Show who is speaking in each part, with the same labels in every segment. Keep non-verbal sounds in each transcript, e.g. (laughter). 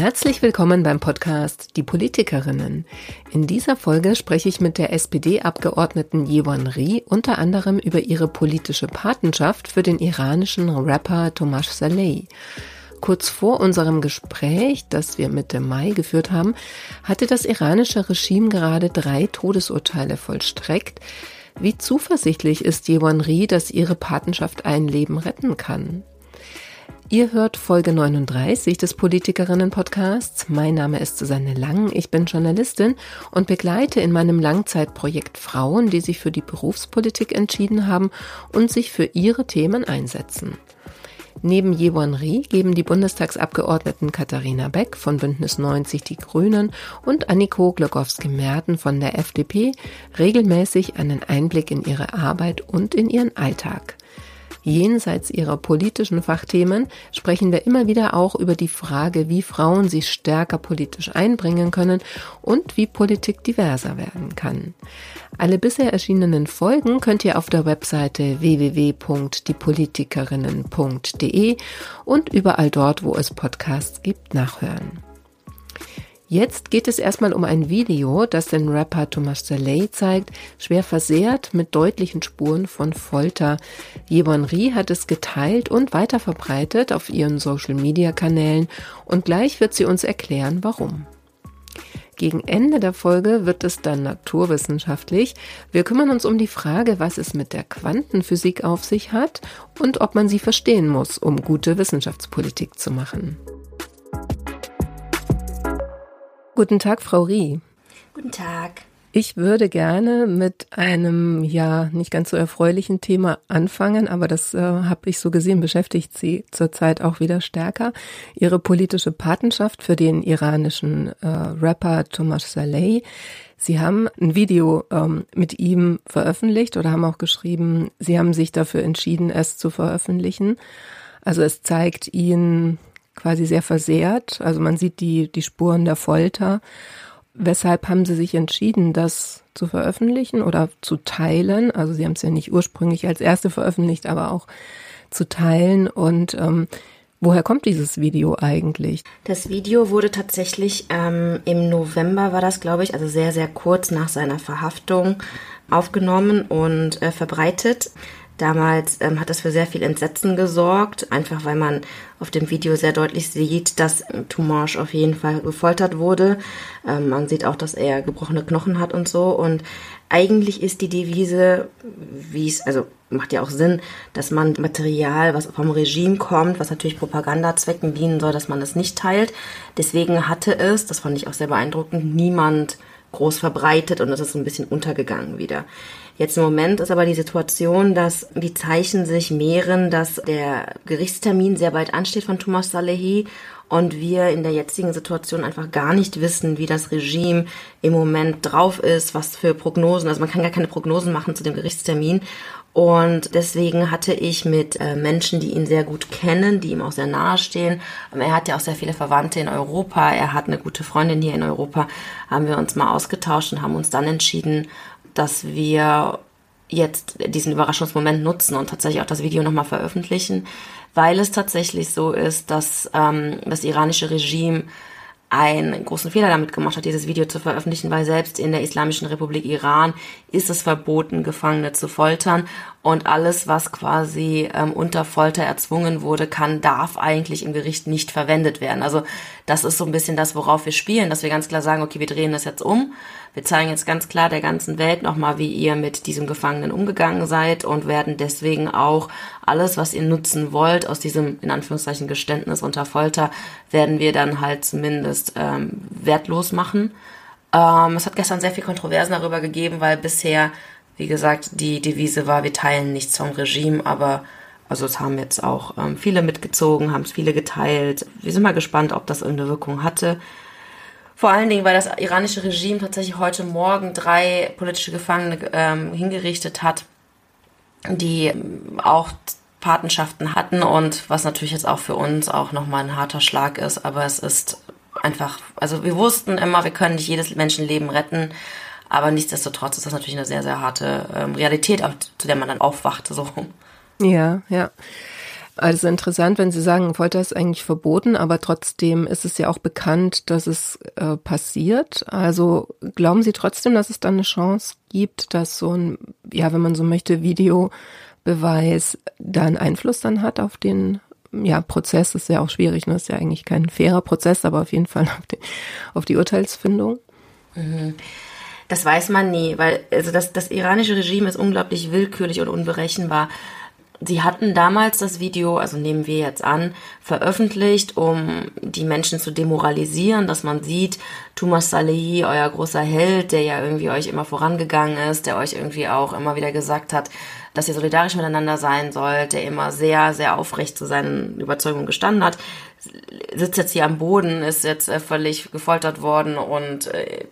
Speaker 1: Herzlich willkommen beim Podcast Die Politikerinnen. In dieser Folge spreche ich mit der SPD-Abgeordneten Yewon Ri unter anderem über ihre politische Patenschaft für den iranischen Rapper Tomasz Saleh. Kurz vor unserem Gespräch, das wir Mitte Mai geführt haben, hatte das iranische Regime gerade drei Todesurteile vollstreckt. Wie zuversichtlich ist Yewon Ri, dass ihre Patenschaft ein Leben retten kann? Ihr hört Folge 39 des Politikerinnen-Podcasts. Mein Name ist Susanne Lang, ich bin Journalistin und begleite in meinem Langzeitprojekt Frauen, die sich für die Berufspolitik entschieden haben und sich für ihre Themen einsetzen. Neben Jewon Ri geben die Bundestagsabgeordneten Katharina Beck von Bündnis 90 Die Grünen und Anniko Glogowski-Merten von der FDP regelmäßig einen Einblick in ihre Arbeit und in ihren Alltag. Jenseits ihrer politischen Fachthemen sprechen wir immer wieder auch über die Frage, wie Frauen sich stärker politisch einbringen können und wie Politik diverser werden kann. Alle bisher erschienenen Folgen könnt ihr auf der Webseite www.diepolitikerinnen.de und überall dort, wo es Podcasts gibt, nachhören. Jetzt geht es erstmal um ein Video, das den Rapper Thomas Saleh zeigt, schwer versehrt mit deutlichen Spuren von Folter. Yvonne Rie hat es geteilt und weiterverbreitet auf ihren Social Media Kanälen und gleich wird sie uns erklären, warum. Gegen Ende der Folge wird es dann naturwissenschaftlich. Wir kümmern uns um die Frage, was es mit der Quantenphysik auf sich hat und ob man sie verstehen muss, um gute Wissenschaftspolitik zu machen. Guten Tag, Frau Rie.
Speaker 2: Guten Tag.
Speaker 1: Ich würde gerne mit einem ja nicht ganz so erfreulichen Thema anfangen, aber das äh, habe ich so gesehen, beschäftigt Sie zurzeit auch wieder stärker. Ihre politische Patenschaft für den iranischen äh, Rapper Thomas Saleh. Sie haben ein Video ähm, mit ihm veröffentlicht oder haben auch geschrieben, Sie haben sich dafür entschieden, es zu veröffentlichen. Also es zeigt ihn quasi sehr versehrt. Also man sieht die, die Spuren der Folter. Weshalb haben Sie sich entschieden, das zu veröffentlichen oder zu teilen? Also Sie haben es ja nicht ursprünglich als erste veröffentlicht, aber auch zu teilen. Und ähm, woher kommt dieses Video eigentlich?
Speaker 2: Das Video wurde tatsächlich ähm, im November, war das, glaube ich, also sehr, sehr kurz nach seiner Verhaftung aufgenommen und äh, verbreitet. Damals ähm, hat das für sehr viel Entsetzen gesorgt, einfach weil man auf dem Video sehr deutlich sieht, dass Tumanche auf jeden Fall gefoltert wurde. Ähm, man sieht auch, dass er gebrochene Knochen hat und so. Und eigentlich ist die Devise, wie es, also macht ja auch Sinn, dass man Material, was vom Regime kommt, was natürlich Propagandazwecken dienen soll, dass man das nicht teilt. Deswegen hatte es, das fand ich auch sehr beeindruckend, niemand groß verbreitet und das ist ein bisschen untergegangen wieder. Jetzt im Moment ist aber die Situation, dass die Zeichen sich mehren, dass der Gerichtstermin sehr bald ansteht von Thomas Salehi und wir in der jetzigen Situation einfach gar nicht wissen, wie das Regime im Moment drauf ist, was für Prognosen, also man kann gar keine Prognosen machen zu dem Gerichtstermin und deswegen hatte ich mit äh, Menschen, die ihn sehr gut kennen, die ihm auch sehr nahe stehen, ähm, er hat ja auch sehr viele Verwandte in Europa, er hat eine gute Freundin hier in Europa, haben wir uns mal ausgetauscht und haben uns dann entschieden, dass wir jetzt diesen Überraschungsmoment nutzen und tatsächlich auch das Video nochmal veröffentlichen, weil es tatsächlich so ist, dass ähm, das iranische Regime einen großen Fehler damit gemacht hat, dieses Video zu veröffentlichen, weil selbst in der Islamischen Republik Iran ist es verboten, Gefangene zu foltern und alles, was quasi ähm, unter Folter erzwungen wurde, kann, darf eigentlich im Gericht nicht verwendet werden. Also das ist so ein bisschen das, worauf wir spielen, dass wir ganz klar sagen, okay, wir drehen das jetzt um wir zeigen jetzt ganz klar der ganzen Welt nochmal, wie ihr mit diesem Gefangenen umgegangen seid und werden deswegen auch alles, was ihr nutzen wollt, aus diesem, in Anführungszeichen, Geständnis unter Folter, werden wir dann halt zumindest ähm, wertlos machen. Ähm, es hat gestern sehr viel Kontroversen darüber gegeben, weil bisher, wie gesagt, die Devise war, wir teilen nichts vom Regime, aber also es haben jetzt auch ähm, viele mitgezogen, haben es viele geteilt. Wir sind mal gespannt, ob das irgendeine Wirkung hatte. Vor allen Dingen, weil das iranische Regime tatsächlich heute Morgen drei politische Gefangene ähm, hingerichtet hat, die ähm, auch Patenschaften hatten und was natürlich jetzt auch für uns auch nochmal ein harter Schlag ist, aber es ist einfach, also wir wussten immer, wir können nicht jedes Menschenleben retten, aber nichtsdestotrotz ist das natürlich eine sehr, sehr harte ähm, Realität, zu der man dann aufwacht. So.
Speaker 1: Ja, ja. Also interessant, wenn Sie sagen, Folter ist eigentlich verboten, aber trotzdem ist es ja auch bekannt, dass es äh, passiert. Also glauben Sie trotzdem, dass es dann eine Chance gibt, dass so ein, ja, wenn man so möchte, Videobeweis da einen Einfluss dann hat auf den ja, Prozess ist ja auch schwierig, ne? ist ja eigentlich kein fairer Prozess, aber auf jeden Fall auf die, auf die Urteilsfindung.
Speaker 2: Mhm. Das weiß man nie, weil also das, das iranische Regime ist unglaublich willkürlich und unberechenbar. Sie hatten damals das Video, also nehmen wir jetzt an, veröffentlicht, um die Menschen zu demoralisieren, dass man sieht, Thomas Salehi, euer großer Held, der ja irgendwie euch immer vorangegangen ist, der euch irgendwie auch immer wieder gesagt hat, dass ihr solidarisch miteinander sein sollt, der immer sehr, sehr aufrecht zu seinen Überzeugungen gestanden hat, sitzt jetzt hier am Boden, ist jetzt äh, völlig gefoltert worden und äh,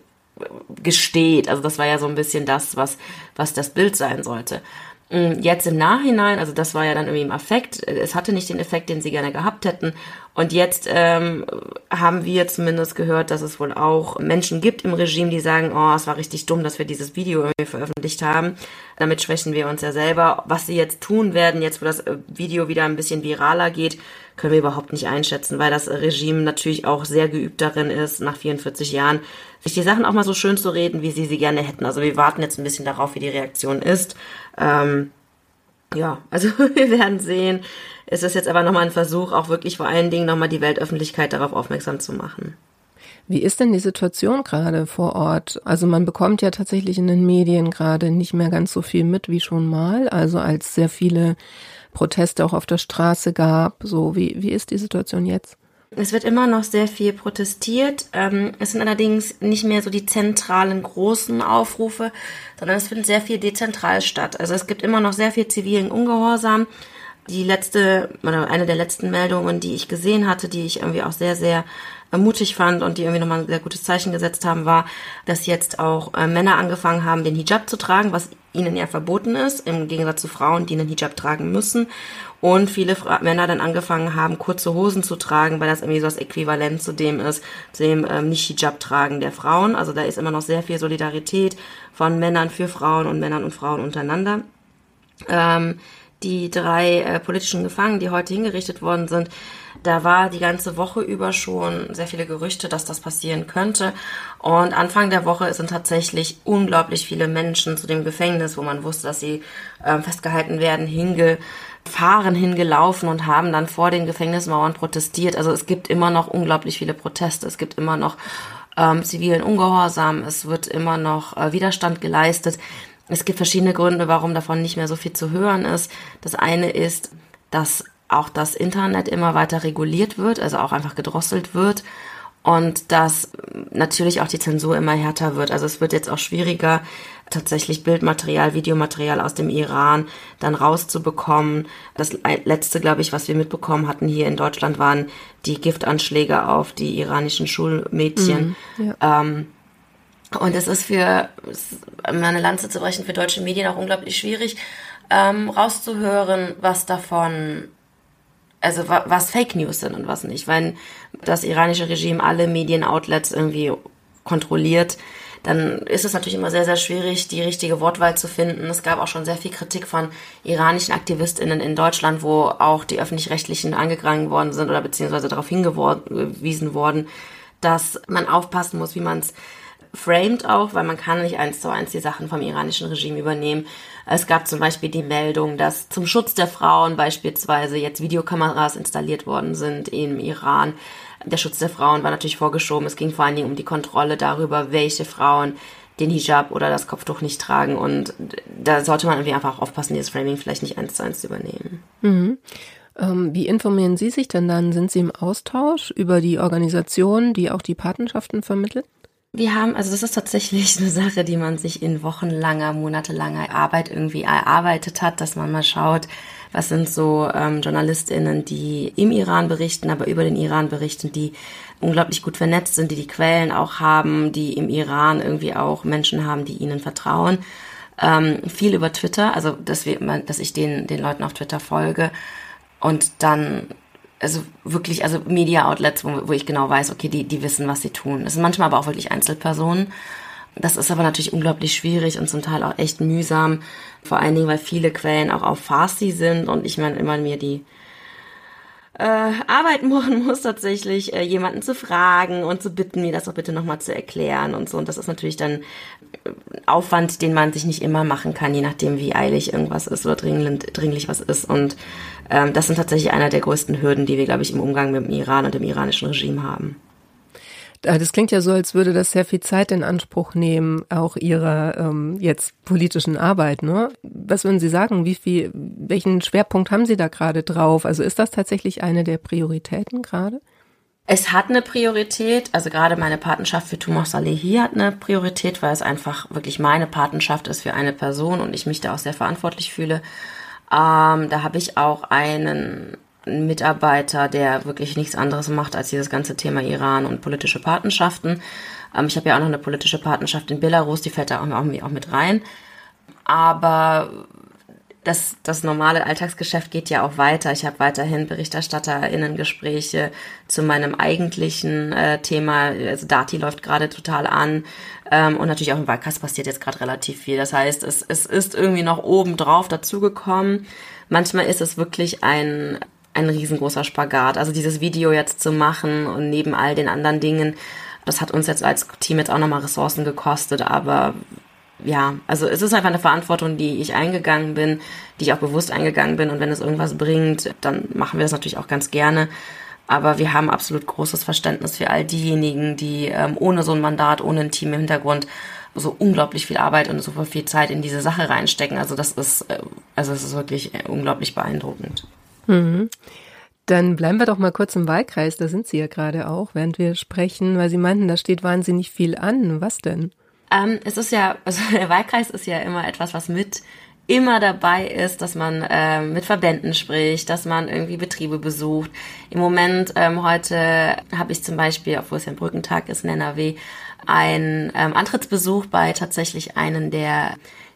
Speaker 2: gesteht. Also das war ja so ein bisschen das, was, was das Bild sein sollte. Mm, jetzt im Nachhinein, also das war ja dann irgendwie im Affekt, es hatte nicht den Effekt, den sie gerne gehabt hätten. Und jetzt ähm, haben wir zumindest gehört, dass es wohl auch Menschen gibt im Regime, die sagen, oh, es war richtig dumm, dass wir dieses Video irgendwie veröffentlicht haben. Damit schwächen wir uns ja selber. Was sie jetzt tun werden, jetzt wo das äh, Video wieder ein bisschen viraler geht, können wir überhaupt nicht einschätzen, weil das Regime natürlich auch sehr geübt darin ist, nach 44 Jahren, sich die Sachen auch mal so schön zu reden, wie sie sie gerne hätten. Also wir warten jetzt ein bisschen darauf, wie die Reaktion ist. Ähm, ja, also (laughs) wir werden sehen. Es ist jetzt aber nochmal ein Versuch, auch wirklich vor allen Dingen nochmal die Weltöffentlichkeit darauf aufmerksam zu machen.
Speaker 1: Wie ist denn die Situation gerade vor Ort? Also man bekommt ja tatsächlich in den Medien gerade nicht mehr ganz so viel mit wie schon mal. Also als sehr viele Proteste auch auf der Straße gab. So, wie, wie ist die Situation jetzt?
Speaker 2: Es wird immer noch sehr viel protestiert. Ähm, es sind allerdings nicht mehr so die zentralen großen Aufrufe, sondern es findet sehr viel dezentral statt. Also es gibt immer noch sehr viel zivilen Ungehorsam. Die letzte, oder eine der letzten Meldungen, die ich gesehen hatte, die ich irgendwie auch sehr, sehr mutig fand und die irgendwie nochmal ein sehr gutes Zeichen gesetzt haben, war, dass jetzt auch äh, Männer angefangen haben, den Hijab zu tragen, was ihnen ja verboten ist, im Gegensatz zu Frauen, die einen Hijab tragen müssen. Und viele Fra Männer dann angefangen haben, kurze Hosen zu tragen, weil das irgendwie so das Äquivalent zu dem ist, zu dem ähm, Nicht-Hijab-Tragen der Frauen. Also da ist immer noch sehr viel Solidarität von Männern für Frauen und Männern und Frauen untereinander. Ähm, die drei äh, politischen Gefangenen, die heute hingerichtet worden sind, da war die ganze Woche über schon sehr viele Gerüchte, dass das passieren könnte. Und Anfang der Woche sind tatsächlich unglaublich viele Menschen zu dem Gefängnis, wo man wusste, dass sie äh, festgehalten werden, hingefahren, hingelaufen und haben dann vor den Gefängnismauern protestiert. Also es gibt immer noch unglaublich viele Proteste. Es gibt immer noch ähm, zivilen Ungehorsam. Es wird immer noch äh, Widerstand geleistet. Es gibt verschiedene Gründe, warum davon nicht mehr so viel zu hören ist. Das eine ist, dass auch das Internet immer weiter reguliert wird, also auch einfach gedrosselt wird und dass natürlich auch die Zensur immer härter wird. Also es wird jetzt auch schwieriger, tatsächlich Bildmaterial, Videomaterial aus dem Iran dann rauszubekommen. Das letzte, glaube ich, was wir mitbekommen hatten hier in Deutschland, waren die Giftanschläge auf die iranischen Schulmädchen. Mhm, ja. ähm, und es ist für meine Lanze zu brechen für deutsche Medien auch unglaublich schwierig, ähm, rauszuhören, was davon, also was Fake News sind und was nicht. Wenn das iranische Regime alle Medienoutlets irgendwie kontrolliert, dann ist es natürlich immer sehr, sehr schwierig, die richtige Wortwahl zu finden. Es gab auch schon sehr viel Kritik von iranischen AktivistInnen in Deutschland, wo auch die Öffentlich-Rechtlichen angegangen worden sind oder beziehungsweise darauf hingewiesen worden, dass man aufpassen muss, wie man es framed auch, weil man kann nicht eins zu eins die Sachen vom iranischen Regime übernehmen. Es gab zum Beispiel die Meldung, dass zum Schutz der Frauen beispielsweise jetzt Videokameras installiert worden sind im Iran. Der Schutz der Frauen war natürlich vorgeschoben. Es ging vor allen Dingen um die Kontrolle darüber, welche Frauen den Hijab oder das Kopftuch nicht tragen. Und da sollte man irgendwie einfach aufpassen, dieses Framing vielleicht nicht eins zu eins zu übernehmen.
Speaker 1: Mhm. Ähm, wie informieren Sie sich denn dann? Sind Sie im Austausch über die Organisation, die auch die Patenschaften vermittelt?
Speaker 2: Wir haben, also das ist tatsächlich (laughs) eine Sache, die man sich in wochenlanger, monatelanger Arbeit irgendwie erarbeitet hat, dass man mal schaut, was sind so ähm, JournalistInnen, die im Iran berichten, aber über den Iran berichten, die unglaublich gut vernetzt sind, die die Quellen auch haben, die im Iran irgendwie auch Menschen haben, die ihnen vertrauen. Ähm, viel über Twitter, also dass wir, dass ich den, den Leuten auf Twitter folge und dann also wirklich, also Media-Outlets, wo, wo ich genau weiß, okay, die, die wissen, was sie tun. Das sind manchmal aber auch wirklich Einzelpersonen. Das ist aber natürlich unglaublich schwierig und zum Teil auch echt mühsam. Vor allen Dingen, weil viele Quellen auch auf Farsi sind und ich meine immer mir die äh, Arbeit machen (laughs) muss, tatsächlich äh, jemanden zu fragen und zu bitten, mir das doch bitte nochmal zu erklären und so. Und das ist natürlich dann äh, Aufwand, den man sich nicht immer machen kann, je nachdem, wie eilig irgendwas ist oder dringend, dringlich was ist. Und ähm, das sind tatsächlich einer der größten Hürden, die wir, glaube ich, im Umgang mit dem Iran und dem iranischen Regime haben.
Speaker 1: Äh, das klingt ja so, als würde das sehr viel Zeit in Anspruch nehmen, auch Ihrer ähm, jetzt politischen Arbeit. Ne? Was würden Sie sagen? Wie viel, welchen Schwerpunkt haben Sie da gerade drauf? Also ist das tatsächlich eine der Prioritäten gerade?
Speaker 2: Es hat eine Priorität, also gerade meine Patenschaft für Tumor Salehi hat eine Priorität, weil es einfach wirklich meine Patenschaft ist für eine Person und ich mich da auch sehr verantwortlich fühle. Ähm, da habe ich auch einen Mitarbeiter, der wirklich nichts anderes macht als dieses ganze Thema Iran und politische Patenschaften. Ähm, ich habe ja auch noch eine politische Patenschaft in Belarus, die fällt da auch, auch mit rein. Aber das, das normale Alltagsgeschäft geht ja auch weiter. Ich habe weiterhin BerichterstatterInnen-Gespräche zu meinem eigentlichen äh, Thema. Also Dati läuft gerade total an. Ähm, und natürlich auch im Wahlkreis passiert jetzt gerade relativ viel. Das heißt, es, es ist irgendwie noch oben drauf dazugekommen. Manchmal ist es wirklich ein ein riesengroßer Spagat. Also dieses Video jetzt zu machen und neben all den anderen Dingen, das hat uns jetzt als Team jetzt auch nochmal Ressourcen gekostet, aber ja, also es ist einfach eine Verantwortung, die ich eingegangen bin, die ich auch bewusst eingegangen bin und wenn es irgendwas bringt, dann machen wir das natürlich auch ganz gerne. Aber wir haben absolut großes Verständnis für all diejenigen, die ähm, ohne so ein Mandat, ohne ein Team im Hintergrund so unglaublich viel Arbeit und so viel Zeit in diese Sache reinstecken. Also das ist, äh, also es ist wirklich äh, unglaublich beeindruckend.
Speaker 1: Mhm. Dann bleiben wir doch mal kurz im Wahlkreis, da sind Sie ja gerade auch, während wir sprechen, weil Sie meinten, da steht wahnsinnig viel an. Was denn?
Speaker 2: Ähm, es ist ja, (laughs) also der Wahlkreis ist ja immer etwas, was mit immer dabei ist, dass man äh, mit Verbänden spricht, dass man irgendwie Betriebe besucht. Im Moment, ähm, heute habe ich zum Beispiel, obwohl es ja ein Brückentag ist in NRW, einen ähm, Antrittsbesuch bei tatsächlich einen der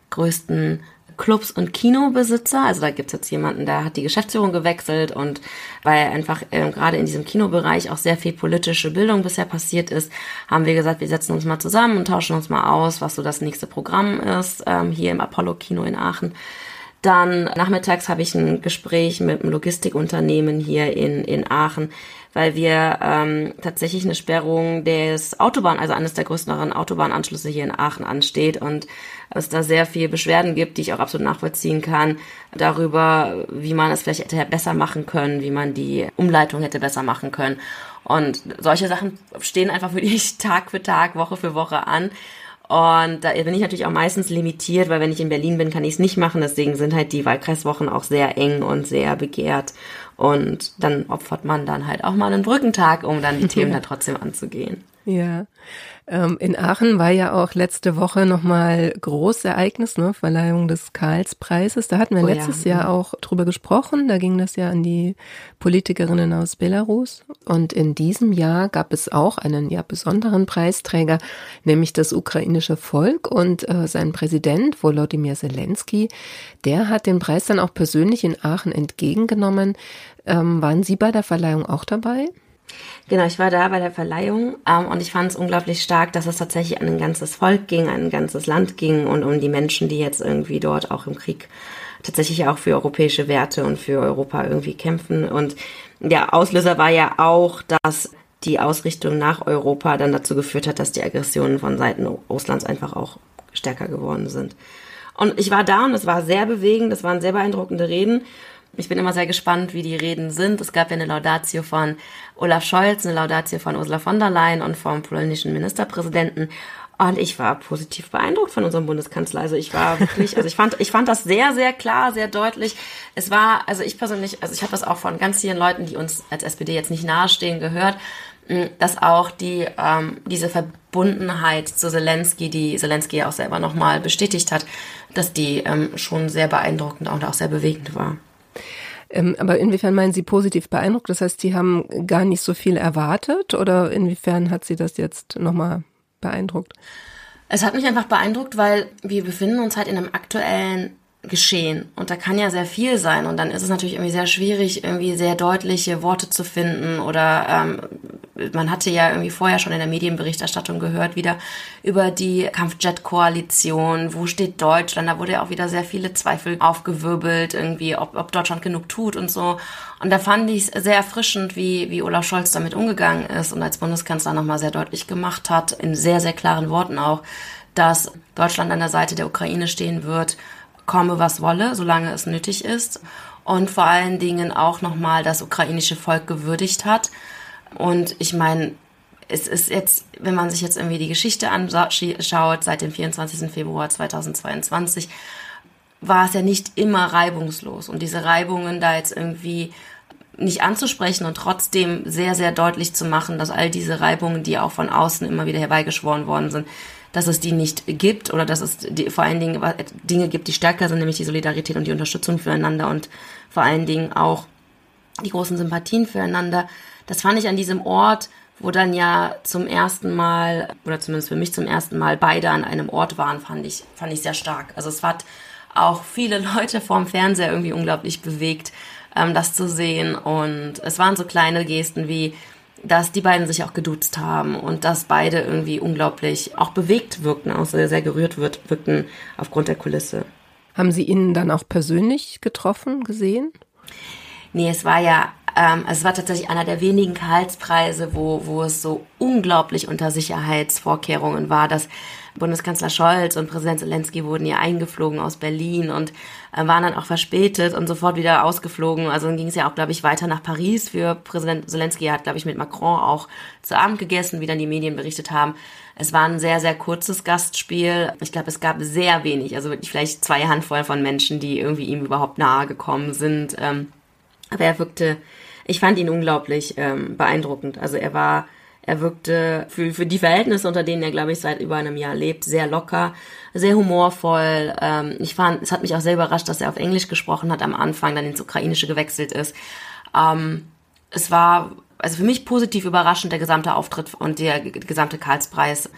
Speaker 2: größten Clubs und Kinobesitzer. Also da gibt's jetzt jemanden, der hat die Geschäftsführung gewechselt und weil einfach äh, gerade in diesem Kinobereich auch sehr viel politische Bildung bisher passiert ist, haben wir gesagt, wir setzen uns mal zusammen und tauschen uns mal aus, was so das nächste Programm ist, ähm, hier im Apollo-Kino in Aachen. Dann nachmittags habe ich ein Gespräch mit einem Logistikunternehmen hier in, in Aachen, weil wir ähm, tatsächlich eine Sperrung des Autobahn, also eines der größeren Autobahnanschlüsse hier in Aachen ansteht und es da sehr viel Beschwerden gibt, die ich auch absolut nachvollziehen kann, darüber, wie man es vielleicht hätte besser machen können, wie man die Umleitung hätte besser machen können. Und solche Sachen stehen einfach wirklich (laughs) Tag für Tag, Woche für Woche an. Und da bin ich natürlich auch meistens limitiert, weil wenn ich in Berlin bin, kann ich es nicht machen. Deswegen sind halt die Wahlkreiswochen auch sehr eng und sehr begehrt. Und dann opfert man dann halt auch mal einen Brückentag, um dann die (laughs) Themen da trotzdem anzugehen.
Speaker 1: Ja. Ähm, in Aachen war ja auch letzte Woche nochmal großes Ereignis, ne? Verleihung des Karlspreises. Da hatten wir oh, letztes ja. Jahr auch drüber gesprochen. Da ging das ja an die Politikerinnen aus Belarus. Und in diesem Jahr gab es auch einen ja besonderen Preisträger, nämlich das ukrainische Volk und äh, sein Präsident Volodymyr Zelensky. Der hat den Preis dann auch persönlich in Aachen entgegengenommen. Ähm, waren Sie bei der Verleihung auch dabei?
Speaker 2: Genau, ich war da bei der Verleihung ähm, und ich fand es unglaublich stark, dass es tatsächlich an ein ganzes Volk ging, an ein ganzes Land ging und um die Menschen, die jetzt irgendwie dort auch im Krieg tatsächlich auch für europäische Werte und für Europa irgendwie kämpfen. Und der Auslöser war ja auch, dass die Ausrichtung nach Europa dann dazu geführt hat, dass die Aggressionen von Seiten Russlands einfach auch stärker geworden sind. Und ich war da und es war sehr bewegend, es waren sehr beeindruckende Reden. Ich bin immer sehr gespannt, wie die Reden sind. Es gab ja eine Laudatio von Olaf Scholz, eine Laudatio von Ursula von der Leyen und vom polnischen Ministerpräsidenten. Und ich war positiv beeindruckt von unserem Bundeskanzler. Also ich war wirklich, also ich fand, ich fand das sehr, sehr klar, sehr deutlich. Es war, also ich persönlich, also ich habe das auch von ganz vielen Leuten, die uns als SPD jetzt nicht nahestehen, gehört, dass auch die ähm, diese Verbundenheit zu Zelensky, die Zelensky ja auch selber nochmal bestätigt hat, dass die ähm, schon sehr beeindruckend und auch sehr bewegend war.
Speaker 1: Ähm, aber inwiefern meinen Sie positiv beeindruckt? Das heißt, Sie haben gar nicht so viel erwartet oder inwiefern hat Sie das jetzt nochmal beeindruckt?
Speaker 2: Es hat mich einfach beeindruckt, weil wir befinden uns halt in einem aktuellen geschehen. Und da kann ja sehr viel sein. Und dann ist es natürlich irgendwie sehr schwierig, irgendwie sehr deutliche Worte zu finden. Oder ähm, man hatte ja irgendwie vorher schon in der Medienberichterstattung gehört, wieder über die Kampfjet-Koalition. Wo steht Deutschland? Da wurde ja auch wieder sehr viele Zweifel aufgewirbelt, irgendwie, ob, ob Deutschland genug tut und so. Und da fand ich es sehr erfrischend, wie, wie Olaf Scholz damit umgegangen ist und als Bundeskanzler nochmal sehr deutlich gemacht hat, in sehr, sehr klaren Worten auch, dass Deutschland an der Seite der Ukraine stehen wird komme, was wolle, solange es nötig ist. Und vor allen Dingen auch nochmal das ukrainische Volk gewürdigt hat. Und ich meine, es ist jetzt, wenn man sich jetzt irgendwie die Geschichte anschaut, seit dem 24. Februar 2022, war es ja nicht immer reibungslos. Und diese Reibungen da jetzt irgendwie nicht anzusprechen und trotzdem sehr, sehr deutlich zu machen, dass all diese Reibungen, die auch von außen immer wieder herbeigeschworen worden sind, dass es die nicht gibt oder dass es die, vor allen Dingen Dinge gibt, die stärker sind, nämlich die Solidarität und die Unterstützung füreinander und vor allen Dingen auch die großen Sympathien füreinander. Das fand ich an diesem Ort, wo dann ja zum ersten Mal, oder zumindest für mich zum ersten Mal, beide an einem Ort waren, fand ich, fand ich sehr stark. Also es hat auch viele (laughs) Leute vorm Fernseher irgendwie unglaublich bewegt, ähm, das zu sehen. Und es waren so kleine Gesten wie, dass die beiden sich auch geduzt haben und dass beide irgendwie unglaublich auch bewegt wirkten, auch sehr, sehr gerührt wirkten aufgrund der Kulisse.
Speaker 1: Haben Sie ihn dann auch persönlich getroffen, gesehen?
Speaker 2: Nee, es war ja, ähm, es war tatsächlich einer der wenigen Karlspreise, wo, wo es so unglaublich unter Sicherheitsvorkehrungen war, dass Bundeskanzler Scholz und Präsident Zelensky wurden ja eingeflogen aus Berlin und äh, waren dann auch verspätet und sofort wieder ausgeflogen. Also dann ging es ja auch, glaube ich, weiter nach Paris für Präsident Zelensky. Er hat, glaube ich, mit Macron auch zu Abend gegessen, wie dann die Medien berichtet haben. Es war ein sehr, sehr kurzes Gastspiel. Ich glaube, es gab sehr wenig, also wirklich vielleicht zwei Handvoll von Menschen, die irgendwie ihm überhaupt nahe gekommen sind. Ähm, aber er wirkte, ich fand ihn unglaublich ähm, beeindruckend. Also er war er wirkte für, für die Verhältnisse, unter denen er, glaube ich, seit über einem Jahr lebt, sehr locker, sehr humorvoll. Ähm, ich fand, es hat mich auch sehr überrascht, dass er auf Englisch gesprochen hat am Anfang, dann ins Ukrainische gewechselt ist. Ähm, es war also für mich positiv überraschend, der gesamte Auftritt und der gesamte Karlspreis.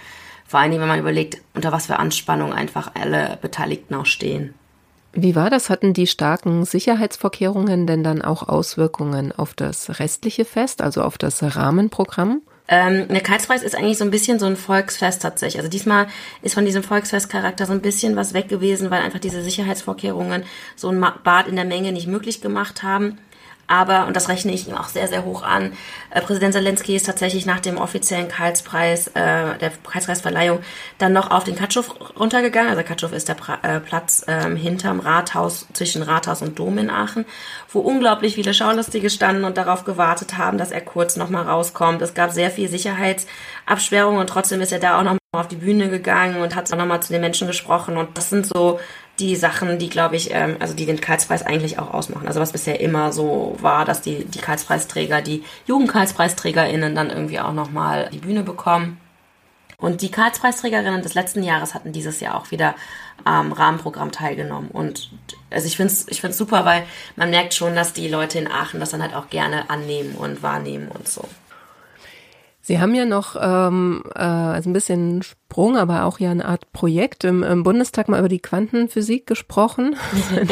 Speaker 2: Vor allen Dingen, wenn man überlegt, unter was für Anspannung einfach alle Beteiligten auch stehen.
Speaker 1: Wie war das? Hatten die starken Sicherheitsvorkehrungen denn dann auch Auswirkungen auf das restliche Fest, also auf das Rahmenprogramm?
Speaker 2: Ähm, der Karlspreis ist eigentlich so ein bisschen so ein Volksfest tatsächlich. Also diesmal ist von diesem Volksfestcharakter so ein bisschen was weg gewesen, weil einfach diese Sicherheitsvorkehrungen so ein Bad in der Menge nicht möglich gemacht haben. Aber, und das rechne ich ihm auch sehr, sehr hoch an, äh, Präsident Zelensky ist tatsächlich nach dem offiziellen Karlspreis, äh, der Karlspreisverleihung, dann noch auf den Katschow runtergegangen. Also Katschow ist der pra äh, Platz ähm, hinterm Rathaus, zwischen Rathaus und Dom in Aachen, wo unglaublich viele Schaulustige standen und darauf gewartet haben, dass er kurz nochmal rauskommt. Es gab sehr viel Sicherheitsabsperrungen und trotzdem ist er da auch noch auf die Bühne gegangen und hat nochmal zu den Menschen gesprochen. Und das sind so die Sachen, die, glaube ich, ähm, also die den Karlspreis eigentlich auch ausmachen. Also was bisher immer so war, dass die, die Karlspreisträger, die JugendkarlspreisträgerInnen dann irgendwie auch nochmal die Bühne bekommen. Und die Karlspreisträgerinnen des letzten Jahres hatten dieses Jahr auch wieder am Rahmenprogramm teilgenommen. Und also ich finde es ich find's super, weil man merkt schon, dass die Leute in Aachen das dann halt auch gerne annehmen und wahrnehmen und so.
Speaker 1: Sie haben ja noch ähm, äh, also ein bisschen Sprung, aber auch ja eine Art Projekt im, im Bundestag mal über die Quantenphysik gesprochen,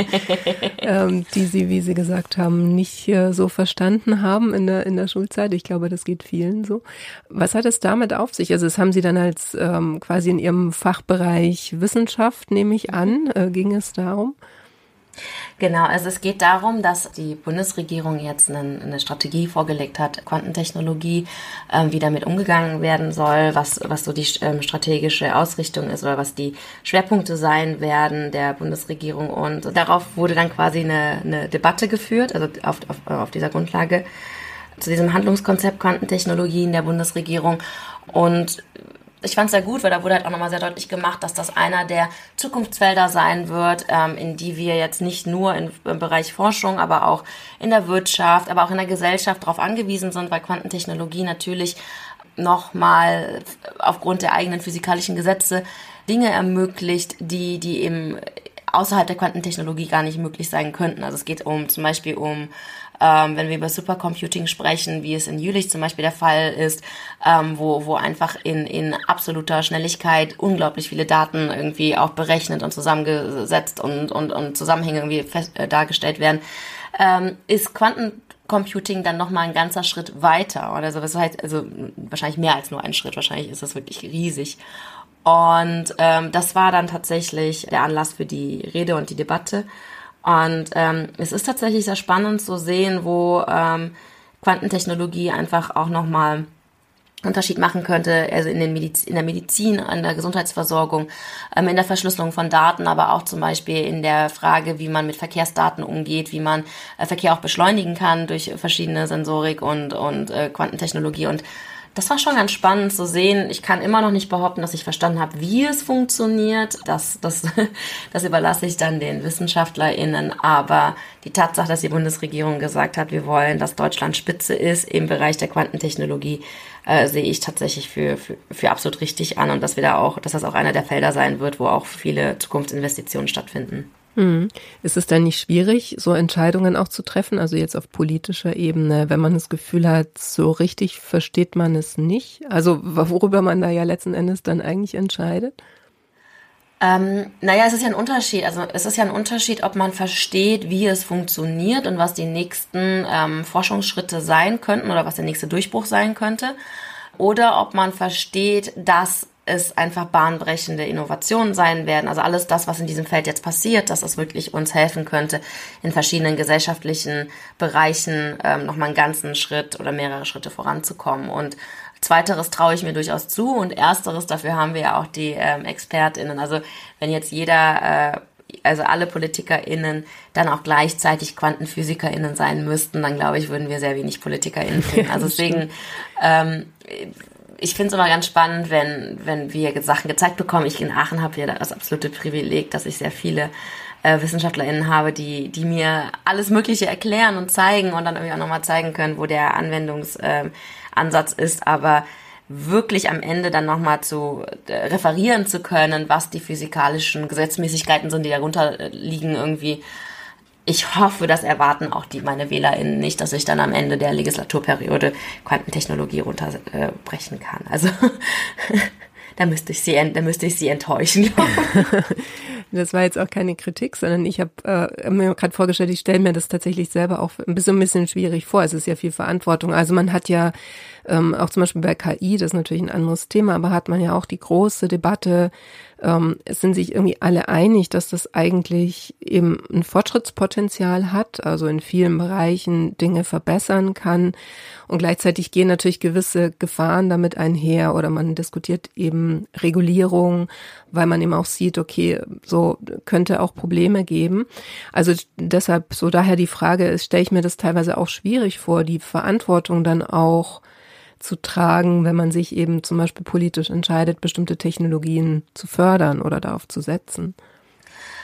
Speaker 1: (laughs) ähm, die Sie, wie Sie gesagt haben, nicht äh, so verstanden haben in der in der Schulzeit. Ich glaube, das geht vielen so. Was hat es damit auf sich? Also das haben Sie dann als ähm, quasi in Ihrem Fachbereich Wissenschaft, nehme ich an, äh, ging es darum?
Speaker 2: Genau, also es geht darum, dass die Bundesregierung jetzt eine, eine Strategie vorgelegt hat, Quantentechnologie, ähm, wie damit umgegangen werden soll, was, was so die ähm, strategische Ausrichtung ist oder was die Schwerpunkte sein werden der Bundesregierung. Und darauf wurde dann quasi eine, eine Debatte geführt, also auf, auf, auf dieser Grundlage zu diesem Handlungskonzept Quantentechnologien der Bundesregierung. Und ich fand es sehr gut, weil da wurde halt auch nochmal sehr deutlich gemacht, dass das einer der Zukunftsfelder sein wird, ähm, in die wir jetzt nicht nur in, im Bereich Forschung, aber auch in der Wirtschaft, aber auch in der Gesellschaft darauf angewiesen sind, weil Quantentechnologie natürlich nochmal aufgrund der eigenen physikalischen Gesetze Dinge ermöglicht, die, die eben außerhalb der Quantentechnologie gar nicht möglich sein könnten. Also es geht um zum Beispiel um ähm, wenn wir über Supercomputing sprechen, wie es in Jülich zum Beispiel der Fall ist, ähm, wo, wo einfach in, in absoluter Schnelligkeit unglaublich viele Daten irgendwie auch berechnet und zusammengesetzt und, und, und Zusammenhänge irgendwie fest, äh, dargestellt werden, ähm, ist Quantencomputing dann nochmal ein ganzer Schritt weiter oder so. Das heißt, also wahrscheinlich mehr als nur ein Schritt, wahrscheinlich ist das wirklich riesig. Und ähm, das war dann tatsächlich der Anlass für die Rede und die Debatte. Und ähm, es ist tatsächlich sehr spannend zu sehen, wo ähm, Quantentechnologie einfach auch nochmal Unterschied machen könnte, also in, den Mediz in der Medizin, in der Gesundheitsversorgung, ähm, in der Verschlüsselung von Daten, aber auch zum Beispiel in der Frage, wie man mit Verkehrsdaten umgeht, wie man äh, Verkehr auch beschleunigen kann durch verschiedene Sensorik und, und äh, Quantentechnologie. Und das war schon ganz spannend zu sehen. Ich kann immer noch nicht behaupten, dass ich verstanden habe, wie es funktioniert. Das, das, (laughs) das überlasse ich dann den WissenschaftlerInnen. Aber die Tatsache, dass die Bundesregierung gesagt hat, wir wollen, dass Deutschland Spitze ist im Bereich der Quantentechnologie, äh, sehe ich tatsächlich für, für, für absolut richtig an und dass wir da auch, dass das auch einer der Felder sein wird, wo auch viele Zukunftsinvestitionen stattfinden.
Speaker 1: Hm. Ist es dann nicht schwierig, so Entscheidungen auch zu treffen, also jetzt auf politischer Ebene, wenn man das Gefühl hat, so richtig versteht man es nicht? Also worüber man da ja letzten Endes dann eigentlich entscheidet?
Speaker 2: Ähm, naja, es ist ja ein Unterschied. Also es ist ja ein Unterschied, ob man versteht, wie es funktioniert und was die nächsten ähm, Forschungsschritte sein könnten oder was der nächste Durchbruch sein könnte. Oder ob man versteht, dass es einfach bahnbrechende Innovationen sein werden. Also alles das, was in diesem Feld jetzt passiert, dass es wirklich uns helfen könnte, in verschiedenen gesellschaftlichen Bereichen ähm, nochmal einen ganzen Schritt oder mehrere Schritte voranzukommen. Und Zweiteres traue ich mir durchaus zu und ersteres, dafür haben wir ja auch die ähm, ExpertInnen. Also wenn jetzt jeder, äh, also alle PolitikerInnen dann auch gleichzeitig QuantenphysikerInnen sein müssten, dann glaube ich, würden wir sehr wenig PolitikerInnen finden. Also deswegen ähm, ich finde es immer ganz spannend, wenn, wenn wir Sachen gezeigt bekommen. Ich in Aachen habe ja das absolute Privileg, dass ich sehr viele äh, WissenschaftlerInnen habe, die, die mir alles Mögliche erklären und zeigen und dann irgendwie auch nochmal zeigen können, wo der Anwendungsansatz äh, ist. Aber wirklich am Ende dann nochmal zu äh, referieren zu können, was die physikalischen Gesetzmäßigkeiten sind, die darunter liegen, irgendwie ich hoffe, das erwarten auch die meine WählerInnen nicht, dass ich dann am Ende der Legislaturperiode Quantentechnologie runterbrechen kann. Also (laughs) da müsste ich sie, da müsste ich sie enttäuschen. (laughs)
Speaker 1: das war jetzt auch keine Kritik, sondern ich habe äh, mir gerade vorgestellt, ich stelle mir das tatsächlich selber auch ein bisschen, ein bisschen schwierig vor. Es ist ja viel Verantwortung. Also man hat ja ähm, auch zum Beispiel bei KI, das ist natürlich ein anderes Thema, aber hat man ja auch die große Debatte, ähm, es sind sich irgendwie alle einig, dass das eigentlich eben ein Fortschrittspotenzial hat, also in vielen Bereichen Dinge verbessern kann. Und gleichzeitig gehen natürlich gewisse Gefahren damit einher oder man diskutiert eben Regulierung, weil man eben auch sieht, okay, so könnte auch Probleme geben. Also deshalb so daher die Frage stelle ich mir das teilweise auch schwierig vor, die Verantwortung dann auch zu tragen, wenn man sich eben zum Beispiel politisch entscheidet, bestimmte Technologien zu fördern oder darauf zu setzen.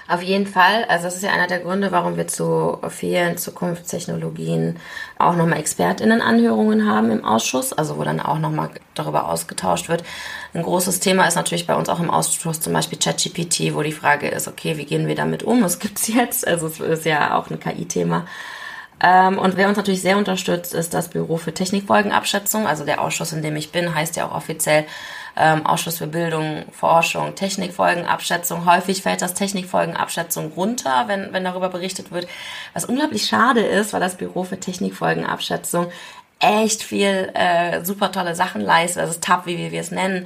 Speaker 2: Auf jeden Fall. Also das ist ja einer der Gründe, warum wir zu vielen Zukunftstechnologien auch nochmal ExpertInnen-Anhörungen haben im Ausschuss, also wo dann auch nochmal darüber ausgetauscht wird. Ein großes Thema ist natürlich bei uns auch im Ausschuss zum Beispiel ChatGPT, wo die Frage ist, okay, wie gehen wir damit um? Was gibt's jetzt? Also es ist ja auch ein KI-Thema. Ähm, und wer uns natürlich sehr unterstützt, ist das Büro für Technikfolgenabschätzung. Also der Ausschuss, in dem ich bin, heißt ja auch offiziell ähm, Ausschuss für Bildung, Forschung, Technikfolgenabschätzung. Häufig fällt das Technikfolgenabschätzung runter, wenn, wenn darüber berichtet wird. Was unglaublich schade ist, weil das Büro für Technikfolgenabschätzung echt viel äh, super tolle Sachen leistet, also TAP, wie wir es nennen,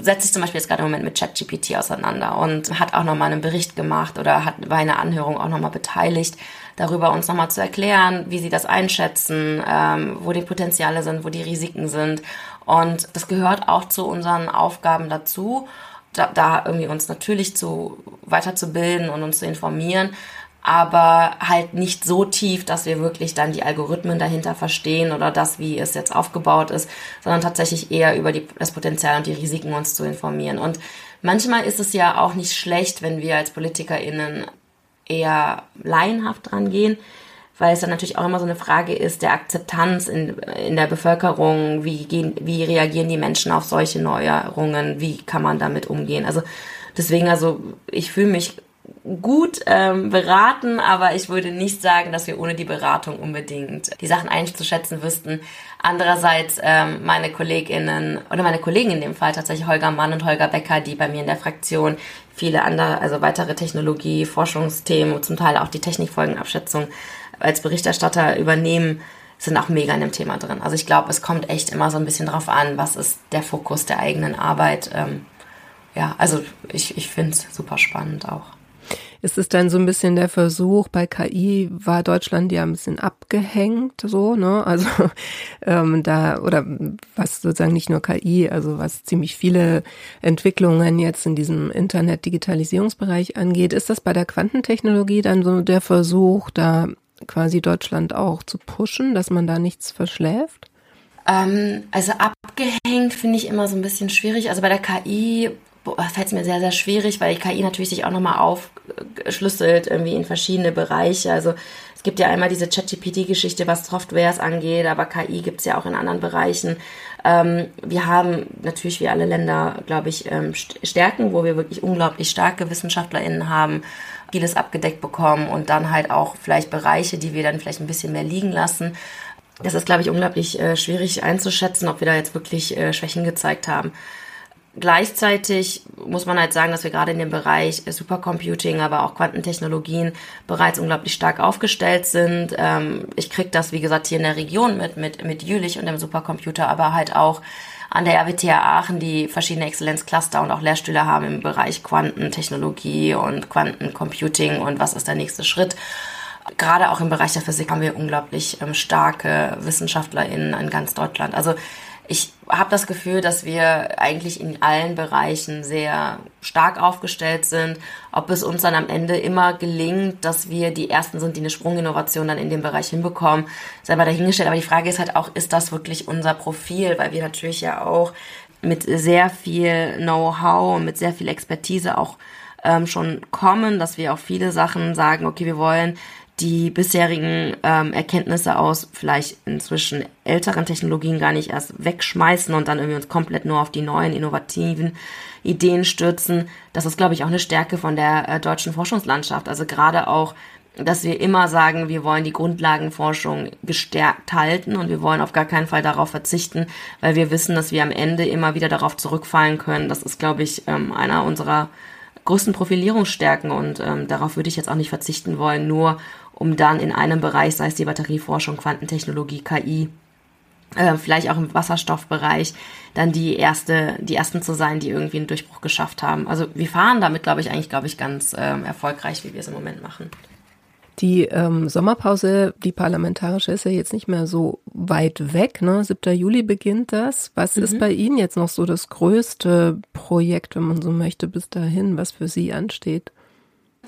Speaker 2: setzt sich zum Beispiel jetzt gerade im Moment mit ChatGPT auseinander und hat auch nochmal einen Bericht gemacht oder hat bei einer Anhörung auch nochmal beteiligt darüber uns nochmal zu erklären, wie sie das einschätzen, ähm, wo die Potenziale sind, wo die Risiken sind. Und das gehört auch zu unseren Aufgaben dazu, da, da irgendwie uns natürlich zu weiterzubilden und uns zu informieren aber halt nicht so tief, dass wir wirklich dann die Algorithmen dahinter verstehen oder das, wie es jetzt aufgebaut ist, sondern tatsächlich eher über die, das Potenzial und die Risiken uns zu informieren. Und manchmal ist es ja auch nicht schlecht, wenn wir als PolitikerInnen eher laienhaft dran gehen, weil es dann natürlich auch immer so eine Frage ist der Akzeptanz in, in der Bevölkerung, wie, gehen, wie reagieren die Menschen auf solche Neuerungen, wie kann man damit umgehen. Also deswegen, also ich fühle mich gut ähm, beraten, aber ich würde nicht sagen, dass wir ohne die Beratung unbedingt die Sachen einzuschätzen wüssten. Andererseits ähm, meine KollegInnen oder meine Kollegen in dem Fall tatsächlich Holger Mann und Holger Becker, die bei mir in der Fraktion viele andere, also weitere Technologie, Forschungsthemen und zum Teil auch die Technikfolgenabschätzung als Berichterstatter übernehmen, sind auch mega in dem Thema drin. Also ich glaube, es kommt echt immer so ein bisschen drauf an, was ist der Fokus der eigenen Arbeit. Ähm, ja, also ich, ich finde es super spannend auch.
Speaker 1: Ist es dann so ein bisschen der Versuch, bei KI war Deutschland ja ein bisschen abgehängt, so, ne? Also (laughs) ähm, da, oder was sozusagen nicht nur KI, also was ziemlich viele Entwicklungen jetzt in diesem Internet-Digitalisierungsbereich angeht, ist das bei der Quantentechnologie dann so der Versuch, da quasi Deutschland auch zu pushen, dass man da nichts verschläft?
Speaker 2: Ähm, also abgehängt finde ich immer so ein bisschen schwierig. Also bei der KI fällt es mir sehr, sehr schwierig, weil KI natürlich sich auch nochmal aufschlüsselt irgendwie in verschiedene Bereiche. Also es gibt ja einmal diese ChatGPT-Geschichte, was Softwares angeht, aber KI gibt es ja auch in anderen Bereichen. Ähm, wir haben natürlich wie alle Länder, glaube ich, ähm, Stärken, wo wir wirklich unglaublich starke WissenschaftlerInnen haben, vieles abgedeckt bekommen und dann halt auch vielleicht Bereiche, die wir dann vielleicht ein bisschen mehr liegen lassen. Das ist, glaube ich, unglaublich äh, schwierig einzuschätzen, ob wir da jetzt wirklich äh, Schwächen gezeigt haben. Gleichzeitig muss man halt sagen, dass wir gerade in dem Bereich Supercomputing, aber auch Quantentechnologien bereits unglaublich stark aufgestellt sind. Ähm, ich kriege das, wie gesagt, hier in der Region mit, mit, mit Jülich und dem Supercomputer, aber halt auch an der RWTH Aachen, die verschiedene Exzellenzcluster und auch Lehrstühle haben im Bereich Quantentechnologie und Quantencomputing und was ist der nächste Schritt. Gerade auch im Bereich der Physik haben wir unglaublich ähm, starke WissenschaftlerInnen in ganz Deutschland. Also ich habe das Gefühl, dass wir eigentlich in allen Bereichen sehr stark aufgestellt sind. Ob es uns dann am Ende immer gelingt, dass wir die Ersten sind, die eine Sprunginnovation dann in dem Bereich hinbekommen, sei mal dahingestellt. Aber die Frage ist halt auch, ist das wirklich unser Profil? Weil wir natürlich ja auch mit sehr viel Know-how und mit sehr viel Expertise auch ähm, schon kommen, dass wir auch viele Sachen sagen, okay, wir wollen die bisherigen ähm, Erkenntnisse aus vielleicht inzwischen älteren Technologien gar nicht erst wegschmeißen und dann irgendwie uns komplett nur auf die neuen innovativen Ideen stürzen. Das ist, glaube ich, auch eine Stärke von der äh, deutschen Forschungslandschaft. Also gerade auch, dass wir immer sagen, wir wollen die Grundlagenforschung gestärkt halten und wir wollen auf gar keinen Fall darauf verzichten, weil wir wissen, dass wir am Ende immer wieder darauf zurückfallen können. Das ist, glaube ich, ähm, einer unserer größten Profilierungsstärken und ähm, darauf würde ich jetzt auch nicht verzichten wollen, nur um dann in einem Bereich, sei es die Batterieforschung, Quantentechnologie, KI, äh, vielleicht auch im Wasserstoffbereich, dann die erste, die ersten zu sein, die irgendwie einen Durchbruch geschafft haben. Also wir fahren damit, glaube ich, eigentlich, glaube ich, ganz ähm, erfolgreich, wie wir es im Moment machen.
Speaker 1: Die ähm, Sommerpause, die parlamentarische, ist ja jetzt nicht mehr so weit weg. Ne? 7. Juli beginnt das. Was mhm. ist bei Ihnen jetzt noch so das größte Projekt, wenn man so möchte, bis dahin, was für Sie ansteht?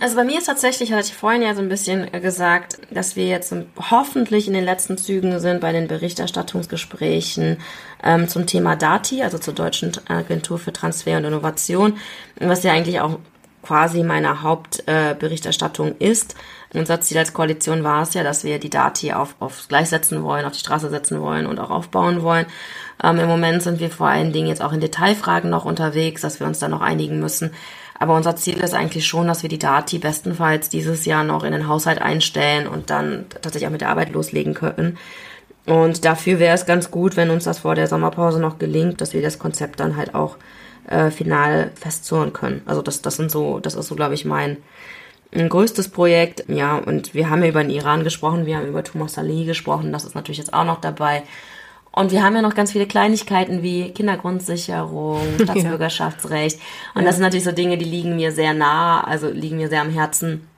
Speaker 2: Also bei mir ist tatsächlich, hatte ich vorhin ja so ein bisschen gesagt, dass wir jetzt hoffentlich in den letzten Zügen sind bei den Berichterstattungsgesprächen ähm, zum Thema DATI, also zur Deutschen Agentur für Transfer und Innovation, was ja eigentlich auch quasi meine Hauptberichterstattung äh, ist. Unser Ziel als Koalition war es ja, dass wir die Dati auf, aufs Gleis setzen wollen, auf die Straße setzen wollen und auch aufbauen wollen. Ähm, Im Moment sind wir vor allen Dingen jetzt auch in Detailfragen noch unterwegs, dass wir uns da noch einigen müssen. Aber unser Ziel ist eigentlich schon, dass wir die Dati bestenfalls dieses Jahr noch in den Haushalt einstellen und dann tatsächlich auch mit der Arbeit loslegen können. Und dafür wäre es ganz gut, wenn uns das vor der Sommerpause noch gelingt, dass wir das Konzept dann halt auch äh, final festzurren können. Also das, das sind so, das ist so, glaube ich, mein größtes Projekt. Ja, und wir haben ja über den Iran gesprochen, wir haben über Thomas Salih gesprochen, das ist natürlich jetzt auch noch dabei. Und wir haben ja noch ganz viele Kleinigkeiten wie Kindergrundsicherung, (laughs) Staatsbürgerschaftsrecht. Und ja. das sind natürlich so Dinge, die liegen mir sehr nah, also liegen mir sehr am Herzen.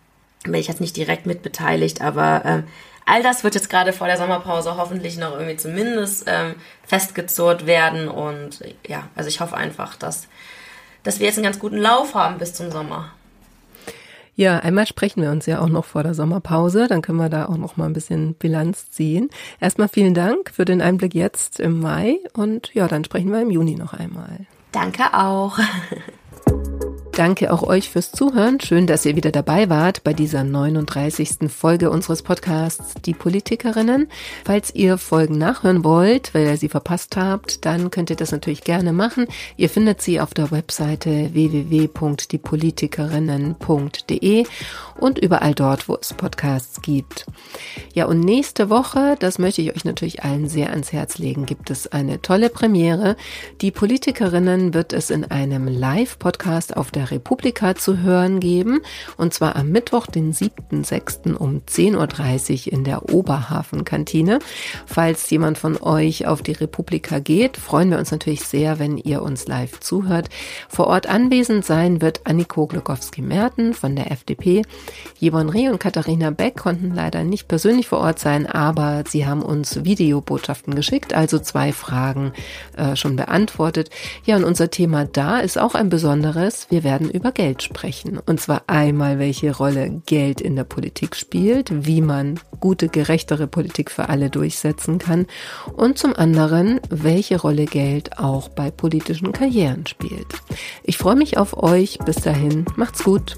Speaker 2: Bin ich jetzt nicht direkt mit beteiligt, aber äh, all das wird jetzt gerade vor der Sommerpause hoffentlich noch irgendwie zumindest ähm, festgezurrt werden. Und ja, also ich hoffe einfach, dass, dass wir jetzt einen ganz guten Lauf haben bis zum Sommer.
Speaker 1: Ja, einmal sprechen wir uns ja auch noch vor der Sommerpause, dann können wir da auch noch mal ein bisschen Bilanz ziehen. Erstmal vielen Dank für den Einblick jetzt im Mai und ja, dann sprechen wir im Juni noch einmal.
Speaker 2: Danke auch. (laughs)
Speaker 1: Danke auch euch fürs Zuhören. Schön, dass ihr wieder dabei wart bei dieser 39. Folge unseres Podcasts Die Politikerinnen. Falls ihr Folgen nachhören wollt, weil ihr sie verpasst habt, dann könnt ihr das natürlich gerne machen. Ihr findet sie auf der Webseite www.diepolitikerinnen.de und überall dort, wo es Podcasts gibt. Ja, und nächste Woche, das möchte ich euch natürlich allen sehr ans Herz legen, gibt es eine tolle Premiere. Die Politikerinnen wird es in einem Live-Podcast auf der Republika zu hören geben. Und zwar am Mittwoch, den 7.6. um 10.30 Uhr in der Oberhafenkantine. Falls jemand von euch auf die Republika geht, freuen wir uns natürlich sehr, wenn ihr uns live zuhört. Vor Ort anwesend sein wird Anniko Glukowski-Merten von der FDP. Jevon Reh und Katharina Beck konnten leider nicht persönlich vor Ort sein, aber sie haben uns Videobotschaften geschickt, also zwei Fragen äh, schon beantwortet. Ja, und unser Thema da ist auch ein besonderes. Wir werden werden über Geld sprechen. Und zwar einmal, welche Rolle Geld in der Politik spielt, wie man gute, gerechtere Politik für alle durchsetzen kann und zum anderen, welche Rolle Geld auch bei politischen Karrieren spielt. Ich freue mich auf euch. Bis dahin, macht's gut.